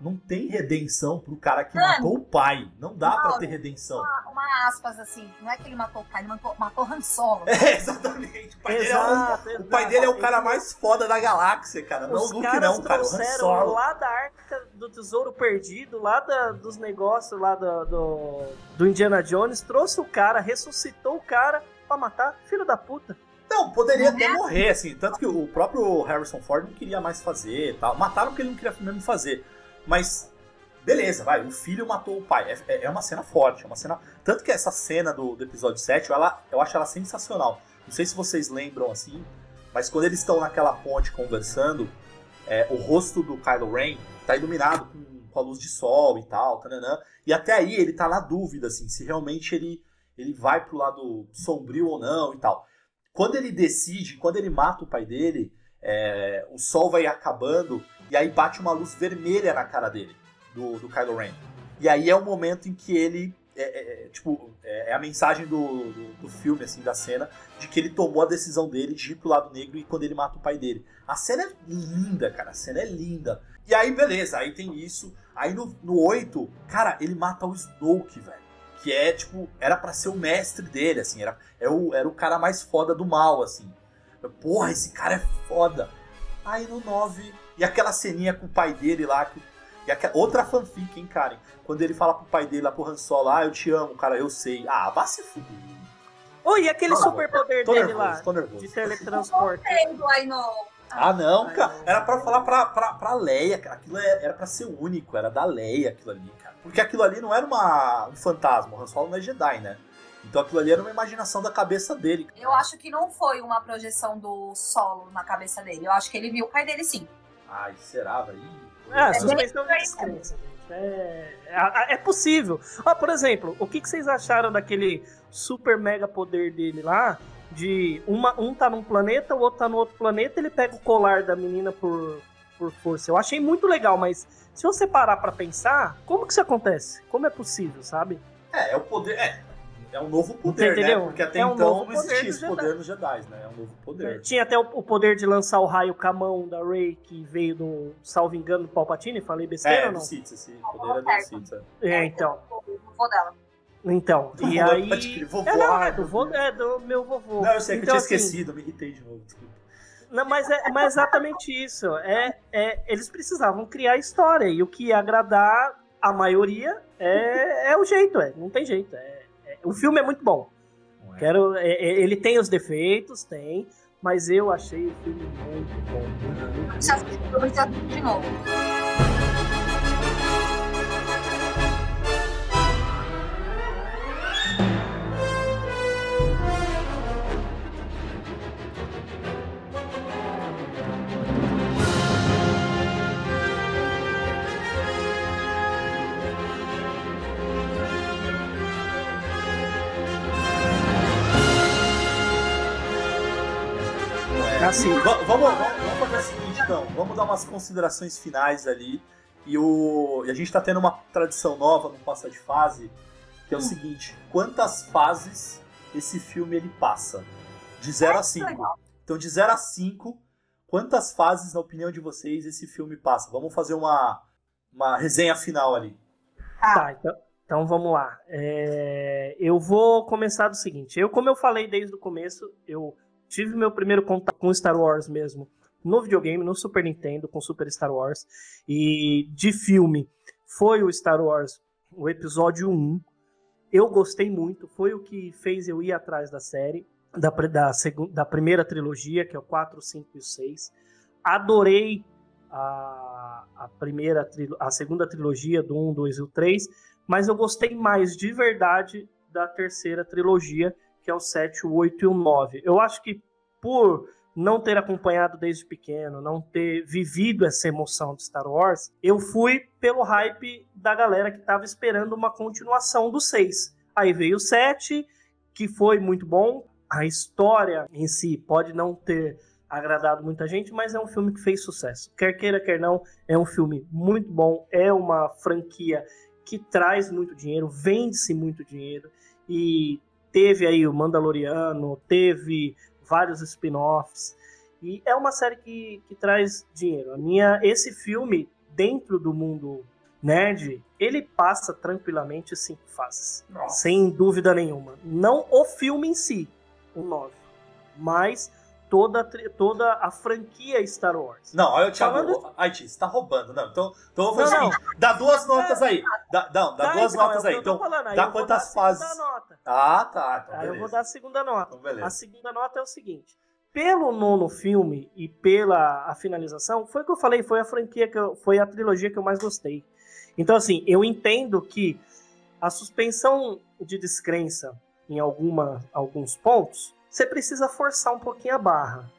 Não tem redenção pro cara que Mano. matou o pai. Não dá pra Mauro. ter redenção. Uma, uma aspas assim, não é que ele matou o pai, ele matou, matou Han Solo. É, exatamente. O pai, dele é, o- Exato, o pai dele é o cara exato. mais foda da galáxia, cara. Não o Os Luke caras não, cara. O Han trouxeram Solo. lá da arca do tesouro perdido, lá da- dos negócios lá do, do, do Indiana Jones, trouxe o cara, ressuscitou o cara pra matar. Filho da puta. Não, poderia até é? morrer, assim. Tanto que o próprio Harrison Ford não queria mais fazer e tal. Mataram porque ele não queria mesmo fazer. Mas, beleza, vai. O filho matou o pai. É, é- é uma cena forte, é uma cena... Tanto que essa cena do, do episódio 7, ela, eu acho ela sensacional. Não sei se vocês lembram, assim, mas quando eles estão naquela ponte conversando, é, o rosto do Kylo Ren tá iluminado com, com a luz de sol e tal, tananã. E até aí ele tá na dúvida, assim, se realmente ele, ele vai pro lado sombrio ou não e tal. Quando ele decide, quando ele mata o pai dele, é, o sol vai acabando e aí bate uma luz vermelha na cara dele, do, do Kylo Ren. E aí é o momento em que ele. É, é, é, tipo, é, é a mensagem do, do, do filme, assim, da cena, de que ele tomou a decisão dele de ir pro lado negro e quando ele mata o pai dele. A cena é linda, cara. A cena é linda. E aí, beleza, aí tem isso. Aí no, no 8, cara, ele mata o Snoke, velho. Que é, tipo, era pra ser o mestre dele, assim. Era, é o, era o cara mais foda do mal, assim. Porra, esse cara é foda. Aí no 9, e aquela ceninha com o pai dele lá, que, e aquela, outra fanfic, hein, Karen? Quando ele fala pro pai dele lá pro Han Solo, ah, eu te amo, cara, eu sei. Ah, vá se fuder. Oi, e aquele superpoder dele nervoso, lá? tô nervoso. De teletransporte. I know. Ah, não, Ai, cara. não. Era pra falar pra, pra, pra Leia, cara. Aquilo é- era pra ser único, era da Leia aquilo ali, cara. Porque aquilo ali não era uma, um fantasma, o Han Solo não é Jedi, né? Então aquilo ali era uma imaginação da cabeça dele. Eu acho que não foi uma projeção do solo na cabeça dele. Eu acho que ele viu o pai dele sim. Ai, será, velho? Ah, suspensão de descrença, gente. É, é, é possível. Ó, por exemplo, o que, que vocês acharam daquele super mega poder dele lá? De uma, um tá num planeta, o outro tá no outro planeta, ele pega o colar da menina por, por força. Eu achei muito legal, mas se você parar pra pensar, como que isso acontece? Como é possível, sabe? É, é o poder. É, é um novo poder, né? Porque até É um então novo não poder existia dos esse poder nos Jedi, né? É um novo poder. Tinha até o, o poder de lançar o raio com a mão da Rey, que veio do, salvo engano, do Palpatine. Falei besteira É, ou do não? Sith, esse poder é do Sith. é. É, então. O vô dela. Então, e Vovô, aí. pode crer, vovô, é, não, é do, vô, é do meu vovô. Não, eu sei que Então, eu tinha assim, esquecido, me irritei de novo, desculpa. Não, mas é, mas é exatamente isso. É, é, eles precisavam criar história. E o que ia agradar a maioria é, é o jeito, é. Não tem jeito. É, é- o filme é muito bom. É? Quero, é- é- ele tem os defeitos, tem. Mas eu achei o filme muito bom. muito, muito, assistir de novo. Assim, Va- vamos, vamos, vamos fazer o seguinte, então. Vamos dar umas considerações finais ali. E, o, e a gente tá tendo uma tradição nova no Passa de Fase, que é o seguinte: quantas fases esse filme ele passa? De 0 a 5. legal. Então, de 0 a 5, quantas fases, na opinião de vocês, esse filme passa? Vamos fazer uma, uma resenha final ali. Tá, então, então vamos lá. É, eu vou começar do seguinte. Eu, como eu falei desde o começo, eu tive meu primeiro contato com Star Wars mesmo no videogame, no Super Nintendo, com Super Star Wars. E de filme foi o Star Wars, o episódio 1. Eu gostei muito, foi o que fez eu ir atrás da série, da, da, da primeira trilogia, que é o 4, 5 e o 6. Adorei a, a primeira, a segunda trilogia do 1, 2 e o 3, mas eu gostei mais de verdade da terceira trilogia, que é o 7, o 8 e o 9. Eu acho que por não ter acompanhado desde pequeno, não ter vivido essa emoção de Star Wars, eu fui pelo hype da galera que estava esperando uma continuação do 6. Aí veio o 7, que foi muito bom. A história em si pode não ter agradado muita gente, mas é um filme que fez sucesso. Quer queira, quer não, é um filme muito bom, é uma franquia que traz muito dinheiro, vende-se muito dinheiro e teve aí o Mandaloriano, teve vários spin-offs e é uma série que, que traz dinheiro. A minha esse filme dentro do mundo nerd, ele passa tranquilamente cinco fases, sem dúvida nenhuma. Não o filme em si, o 9, mas toda, toda a franquia Star Wars. Não, olha o Thiago. Falando- Ai, você tá roubando. Não, então, então vamos fazer Não, o seguinte: dá duas notas aí. Dá, não, dá Tá, duas então, notas é aí. eu Então, aí dá eu vou quantas fases? nota. ah, tá. Então, Aí eu vou dar a segunda nota. Então. A segunda nota é o seguinte: pelo nono filme e pela a finalização, foi o que eu falei, foi a franquia que eu, foi a trilogia que eu mais gostei. Então, assim, eu entendo que a suspensão de descrença em alguma, alguns pontos, você precisa forçar um pouquinho a barra.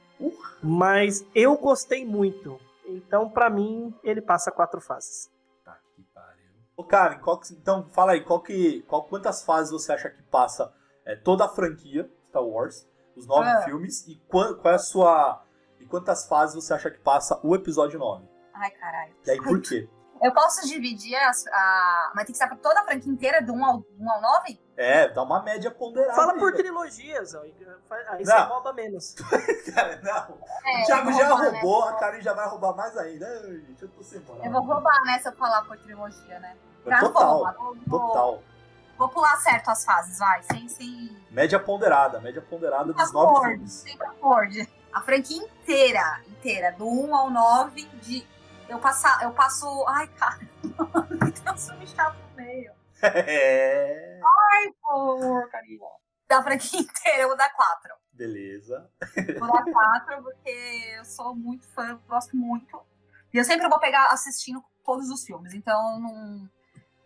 Mas eu gostei muito. Então, pra mim, ele passa quatro fases. Tá que pariu. Ô, Karen, qual que- então fala aí, qual que, qual, quantas fases você acha que passa é, toda a franquia Star Wars, os nove Ah. filmes, e quan- qual é a sua. E quantas fases você acha que passa o episódio 9? Ai, caralho. E aí por quê? Eu posso dividir as, a. Mas tem que ser pra toda a franquia inteira, do 1 ao, 1 ao 9? É, dá uma média ponderada. Fala aí, por velho. trilogias, ó, aí Não. você rouba menos. Cara, não. É, o Thiago eu vou já roubar, né? roubou, a Karen já vai roubar mais ainda. Ai, gente, eu tô sem moral. Eu vou roubar, né, se eu falar por trilogia, né? Pra não Total, roubar, vou, vou, total. vou pular certo as fases, vai. Sem, sem, Média ponderada, média ponderada dos nove filmes. sem acorde. A franquia inteira, inteira, do 1 ao 9, de. Eu, passar, eu passo. Ai, cara. Tem um filme chato no meio. É. Ai, porcaria. da franquia inteira, eu vou dar quatro. Beleza. Vou dar quatro, porque eu sou muito fã, gosto muito. E eu sempre vou pegar assistindo todos os filmes, então eu não,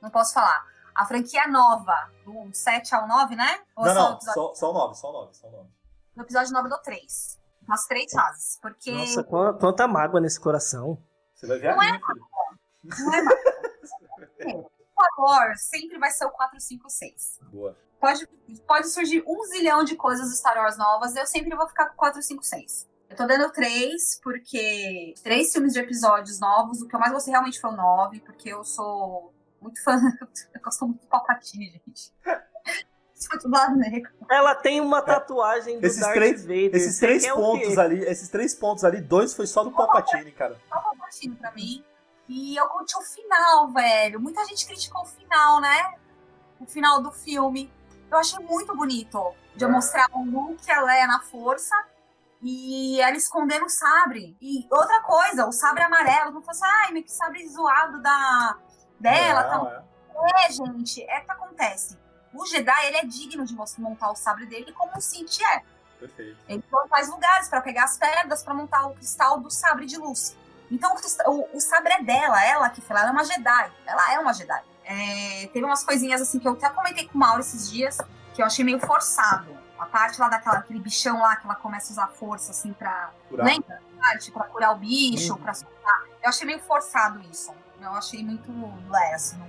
não posso falar. A franquia nova, do 7 ao 9, né? Ou não, só o não, episódio- só, só o 9, só o 9, só o 9. No episódio 9 do 3. Nas três fases. Porque Nossa, quan- quanta mágoa nesse coração. Você vai ver Não é ali, filho. não é mais. Star Wars sempre vai ser o 4, 5, 6. Boa. Pode, pode surgir um zilhão de coisas do Star Wars novas, eu sempre vou ficar com 4, 5, 6. Eu tô dando três, porque três filmes de episódios novos, o que eu mais gostei realmente foi o 9, porque eu sou muito fã, eu gosto muito do Palpatine, gente. Sou do lado negro. Ela tem uma tatuagem do Esses Darth três- Vader. Esses três o pontos ali, esses três pontos ali, dois foi só do Palpatine, cara. Só o Palpatine pra mim. E eu curti o final, velho. Muita gente criticou o final, né? O final do filme. Eu achei muito bonito. De eu mostrar o Luke e a Leia na força e ela escondendo o sabre. E outra coisa, o sabre amarelo. Não fosse, ai, meio que sabre zoado da, dela. Não, tá... é. É, gente, é que acontece. O Jedi, ele é digno de montar o sabre dele como o Sith é. Perfeito. Ele faz lugares para pegar as pedras para montar o cristal do sabre de luz. Então o, o- o sabre é dela, ela que fala, ela é uma Jedi. Ela é uma Jedi. É, teve umas coisinhas assim que eu até comentei com o Mauro esses dias, que eu achei meio forçado. A parte lá daquela, aquele bichão lá que ela começa a usar força assim pra. Curar. Lembra? Parte pra curar o bicho, Uhum. pra soltar. Eu achei meio forçado isso. Eu achei muito lé, assim. Não,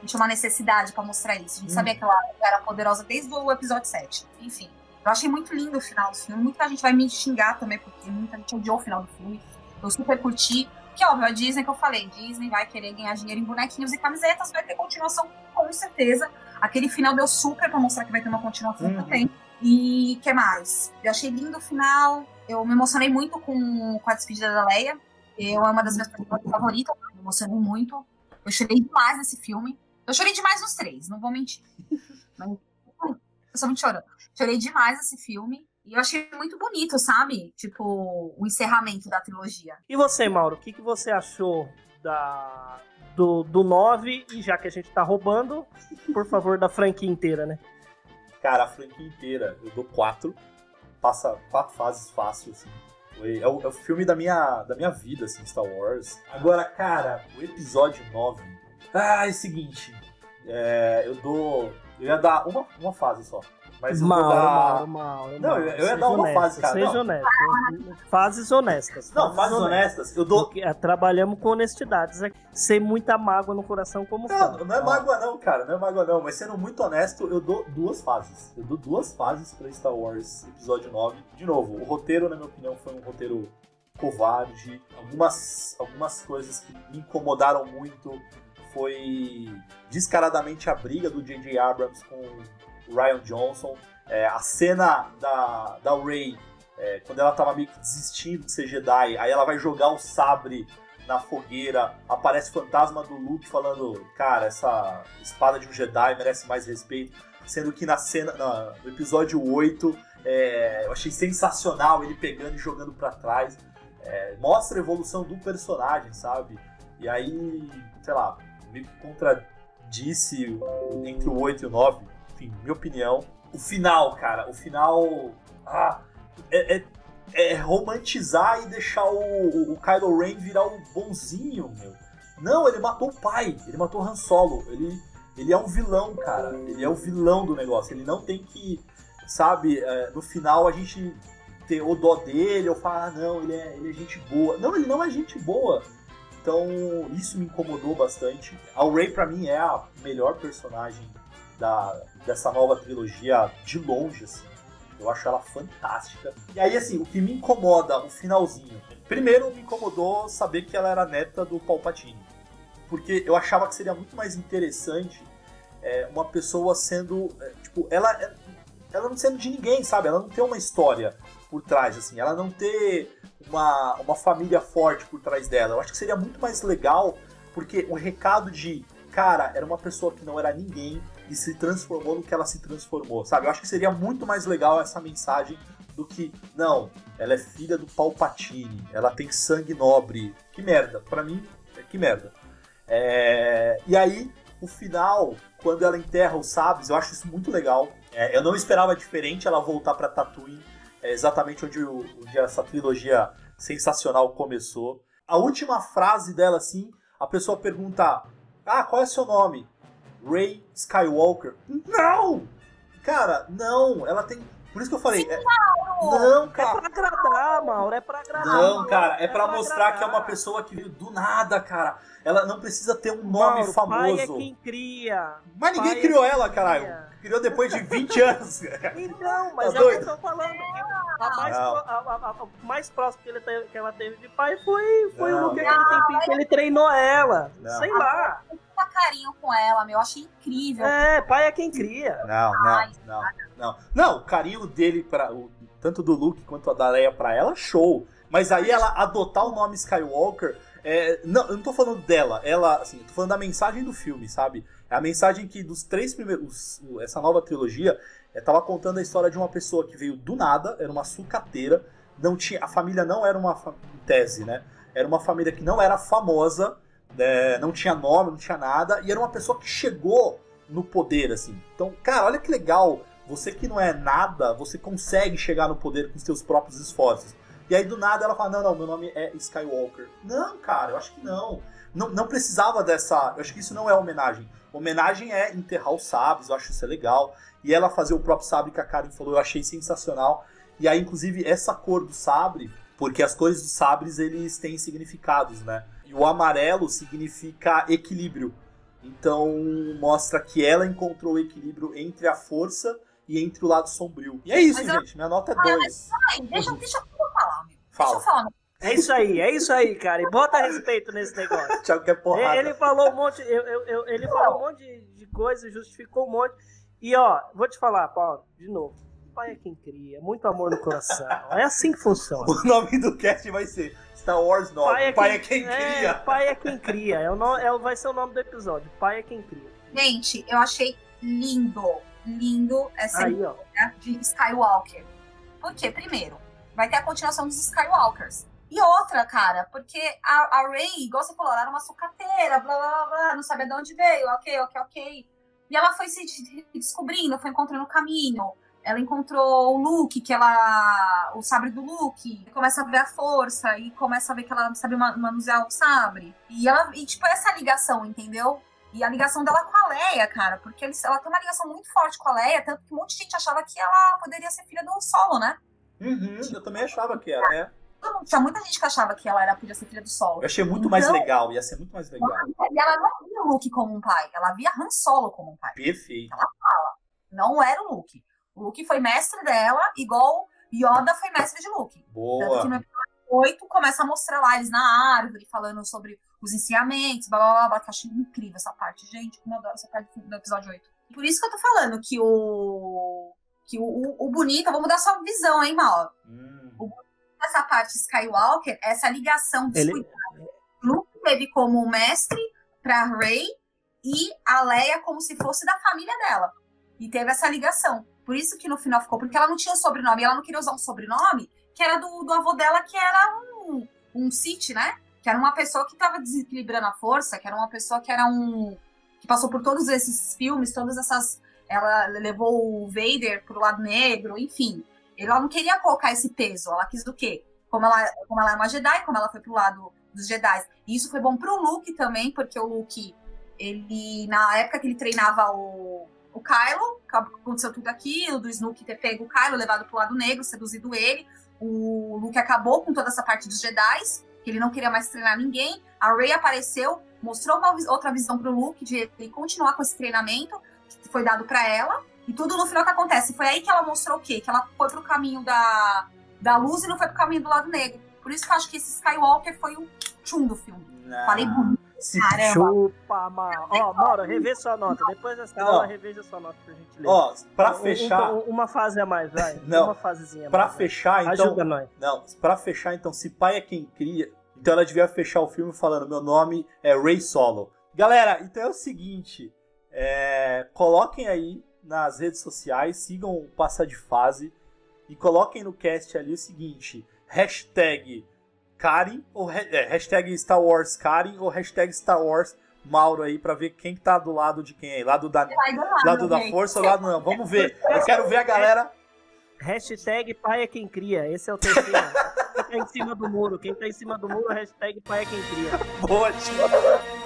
não tinha uma necessidade pra mostrar isso. A gente Uhum. sabia que ela era poderosa desde o episódio 7. Enfim. Eu achei muito lindo o final do filme. Muita gente vai me xingar também, porque muita gente odiou o final do filme. Eu super curti. Que óbvio, a Disney que eu falei, Disney vai querer ganhar dinheiro em bonequinhos e camisetas, vai ter continuação com certeza. Aquele final deu super pra mostrar que vai ter uma continuação Uhum. também. E que mais? Eu achei lindo o final. Eu me emocionei muito com, com a despedida da Leia. Eu é uma das minhas personagens favoritas. Eu me emocionei muito. Eu chorei demais nesse filme. Eu chorei demais nos três, não vou mentir. Mas, eu sou muito chorando. Chorei demais nesse filme. E eu achei muito bonito, sabe? Tipo, o encerramento da trilogia. E você, Mauro, o que, que você achou da, do, do 9? E já que a gente tá roubando, por favor, da franquia inteira, né? Cara, a franquia inteira, eu dou quatro. Passa quatro fases fácil, assim. Foi- é, o, é o filme da minha, da minha vida, assim, Star Wars. Agora, cara, o episódio 9. Ah, é o seguinte. é, eu dou. Eu ia dar uma, uma fase só. Mas Mauro, vou dar. Mauro, Mauro. Não, eu- eu ia dar uma honesto, fase, cara, Seja não. honesto. Fases honestas. Não, fases honestas, eu dou. Porque, é, trabalhamos com honestidades aqui. Sem muita mágoa no coração como. Não, não é mágoa não, cara, não é mágoa não, mas sendo muito honesto, eu dou duas fases. Eu dou duas fases pra Star Wars Episódio 9. De novo, o roteiro, na minha opinião, foi um roteiro covarde. Algumas, algumas coisas que me incomodaram muito foi descaradamente a briga do J.J. Abrams com Ryan Johnson. É, a cena da, da Rey, é, quando ela tava meio que desistindo de ser Jedi, aí ela vai jogar o sabre na fogueira, aparece o fantasma do Luke falando, cara, essa espada de um Jedi merece mais respeito. Sendo que na cena, na- no episódio 8, é, eu achei sensacional ele pegando e jogando pra trás. É, mostra a evolução do personagem, sabe? E aí, sei lá, meio que contradisse entre o 8 e o 9, enfim, minha opinião. O final, cara, o final. Ah, é, é- é romantizar e deixar o, o Kylo Ren virar o bonzinho, meu. Não, ele matou o pai, ele matou Han Solo. Ele, ele é um vilão, cara. Ele é o vilão do negócio. Ele não tem que, sabe, é, no final a gente ter o dó dele ou falar, ah, não, ele é, ele é gente boa. Não, ele não é gente boa. Então, isso me incomodou bastante. A Rey, pra mim, é a melhor personagem da, dessa nova trilogia de longe, assim. Eu acho ela fantástica. E aí, assim, o que me incomoda, o finalzinho. Primeiro, me incomodou saber que ela era neta do Palpatine. Porque eu achava que seria muito mais interessante é, uma pessoa sendo. é, tipo, ela, ela não sendo de ninguém, sabe? Ela não tem uma história por trás, assim. Ela não ter uma, uma família forte por trás dela. Eu acho que seria muito mais legal, porque o recado de, cara, era uma pessoa que não era ninguém e se transformou no que ela se transformou, sabe? Eu acho que seria muito mais legal essa mensagem do que, não, ela é filha do Palpatine, ela tem sangue nobre. Que merda, pra mim, é que merda. É, E aí, o final, quando ela enterra os sabres, eu acho isso muito legal. É, eu não esperava diferente ela voltar pra Tatooine, é exatamente onde, o- onde essa trilogia sensacional começou. A última frase dela, assim, a pessoa pergunta: Ah, qual é seu nome? Ray Skywalker. Não! Cara, não, ela tem. Por isso que eu falei. é- não, É cara. pra agradar, Mauro, é pra agradar. Não, cara, é pra mostrar que é agradar. uma pessoa que veio do nada, cara. Ela não precisa ter um nome Mauro, famoso. Pai é quem cria. Mas ninguém pai é criou quem ela, caralho. cria. Criou depois de 20 anos. Então, mas Tá é o que eu tô falando. A mais, Não. pro- a- a- mais próximo que, ele teve- que ela teve de pai foi, foi Não. o Luke aquele tempinho que ele treinou ela. Não. Sei lá. Puta carinho com ela, meu. Eu achei incrível. É, pai é quem cria. Não, não, não, não. Não, o carinho dele, pra, o- tanto do Luke quanto a da Leia pra ela, show. Mas aí ela adotar o nome Skywalker. é, não, eu não tô falando dela, ela, assim, eu tô falando da mensagem do filme, sabe? É a mensagem que dos três primeiros. Essa nova trilogia é, tava contando a história de uma pessoa que veio do nada, era uma sucateira, não tinha. A família não era uma tese, né? Era uma família que não era famosa, né, não tinha nome, não tinha nada, e era uma pessoa que chegou no poder, assim. Então, cara, olha que legal. Você que não é nada, você consegue chegar no poder com seus próprios esforços. E aí, do nada, ela fala: Não, não, meu nome é Skywalker. Não, cara, eu acho que não. Não, não precisava dessa. Eu acho que isso não é homenagem. Homenagem é enterrar os sabres, eu acho isso é legal. E ela fazer o próprio sabre que a Karen falou, eu achei sensacional. E aí, inclusive, essa cor do sabre, porque as cores dos sabres eles têm significados, né? E o amarelo significa equilíbrio. Então mostra que ela encontrou o equilíbrio entre a força e entre o lado sombrio. E é isso, Mas eu- gente. Minha nota é 2. Ai, deixa, deixa eu falar, meu. Deixa Fala. eu falar. É isso aí, é isso aí, cara. E bota respeito nesse negócio. Thiago quer porrada. Ele falou um monte, eu, eu- eu- ele falou um monte de, de coisa, justificou um monte. E ó, vou te falar, Paulo, de novo. Pai é quem cria, muito amor no coração. É assim que funciona. O nome do cast vai ser Star Wars 9. Pai é quem, é, cria. pai é quem cria. É o no- é o- vai ser o nome do episódio. Pai é quem cria. Gente, eu achei lindo, lindo essa Aí, de Skywalker. Por quê? Primeiro, vai ter a continuação dos Skywalkers. E outra, cara, porque a, a Rey, igual você falou, ela era uma sucateira, blá blá blá, não sabia de onde veio, ok, ok, ok. E ela foi se de- descobrindo, foi encontrando o caminho. Ela encontrou o Luke, que ela. o sabre do Luke, e começa a ver a força, e começa a ver que ela sabe ma- manusear o sabre. E ela. E, tipo, essa ligação, entendeu? E a ligação dela com a Leia, cara, porque eles, ela tem uma ligação muito forte com a Leia, tanto que um monte de gente achava que ela poderia ser filha do Solo, né? Uhum, eu também achava que era. É. Mundo- Tinha muita gente que achava que ela era, podia ser filha do Solo. Eu achei muito mais Então- legal. Ia ser muito mais legal. E ela não via o Luke como um pai, ela via Han Solo como um pai. Perfeito. Não era o Luke. O Luke foi mestre dela, igual Yoda foi mestre de Luke. Tanto Boa. que no episódio 8 começa a mostrar lá eles na árvore, falando sobre os ensinamentos, blá blá blá, blá que eu achei incrível essa parte. Gente, como eu adoro essa parte do episódio 8. Por isso que eu tô falando que o. Que o, o, o bonito, vamos dar sua visão, hein, Mal? Hum. Essa parte Skywalker, essa ligação dos Ele- cuidados. O Luke teve como mestre pra Rey e a Leia como se fosse da família dela. E teve essa ligação. Por isso que no final ficou, porque ela não tinha um sobrenome, ela não queria usar um sobrenome que era do, do avô dela, que era um, um Sith, né? Que era uma pessoa que tava desequilibrando a força, que era uma pessoa que era um. que passou por todos esses filmes, todas essas. Ela levou o Vader pro lado negro, enfim. Ela não queria colocar esse peso, ela quis do quê? Como ela, como ela é uma Jedi, como ela foi pro lado dos Jedi. E isso foi bom pro Luke também, porque o Luke, ele, na época que ele treinava o, o Kylo, aconteceu tudo aquilo, do Snoke ter pego o Kylo, levado pro lado negro, seduzido ele. O Luke acabou com toda essa parte dos Jedi, que ele não queria mais treinar ninguém. A Rey apareceu, mostrou uma outra visão pro Luke de ele continuar com esse treinamento que foi dado pra ela. E tudo no final que acontece. Foi aí que ela mostrou o quê? Que ela foi pro caminho da, da luz e não foi pro caminho do lado negro. Por isso que eu acho que esse Skywalker foi o tchum do filme. Não. Falei bonito. Se- Caramba. Chupa, Mauro. Ó, Mauro, revê sua nota. Depois dessa aula, reveja sua nota pra gente ler. Ó, pra Um- fechar, um- uma fase a mais, vai. Não. Uma fasezinha a pra mais, vai. fechar, então, Ajuda nós. Não, pra fechar, então, se pai é quem cria, então ela devia fechar o filme falando: meu nome é Ray Solo. Galera, então é o seguinte: é, coloquem aí nas redes sociais, sigam o Passa de Fase e coloquem no cast ali o seguinte: hashtag Karen, ou é, hashtag Star Wars Karen ou hashtag Star Wars Mauro aí pra ver quem tá do lado de quem aí. Lado da, lado, lado da força ou lado não. Vamos ver. Eu quero ver a galera. Hashtag pai é quem cria. Esse é o terceiro. quem tá em cima do muro. Quem tá em cima do muro, hashtag pai é quem cria. Boa, tio.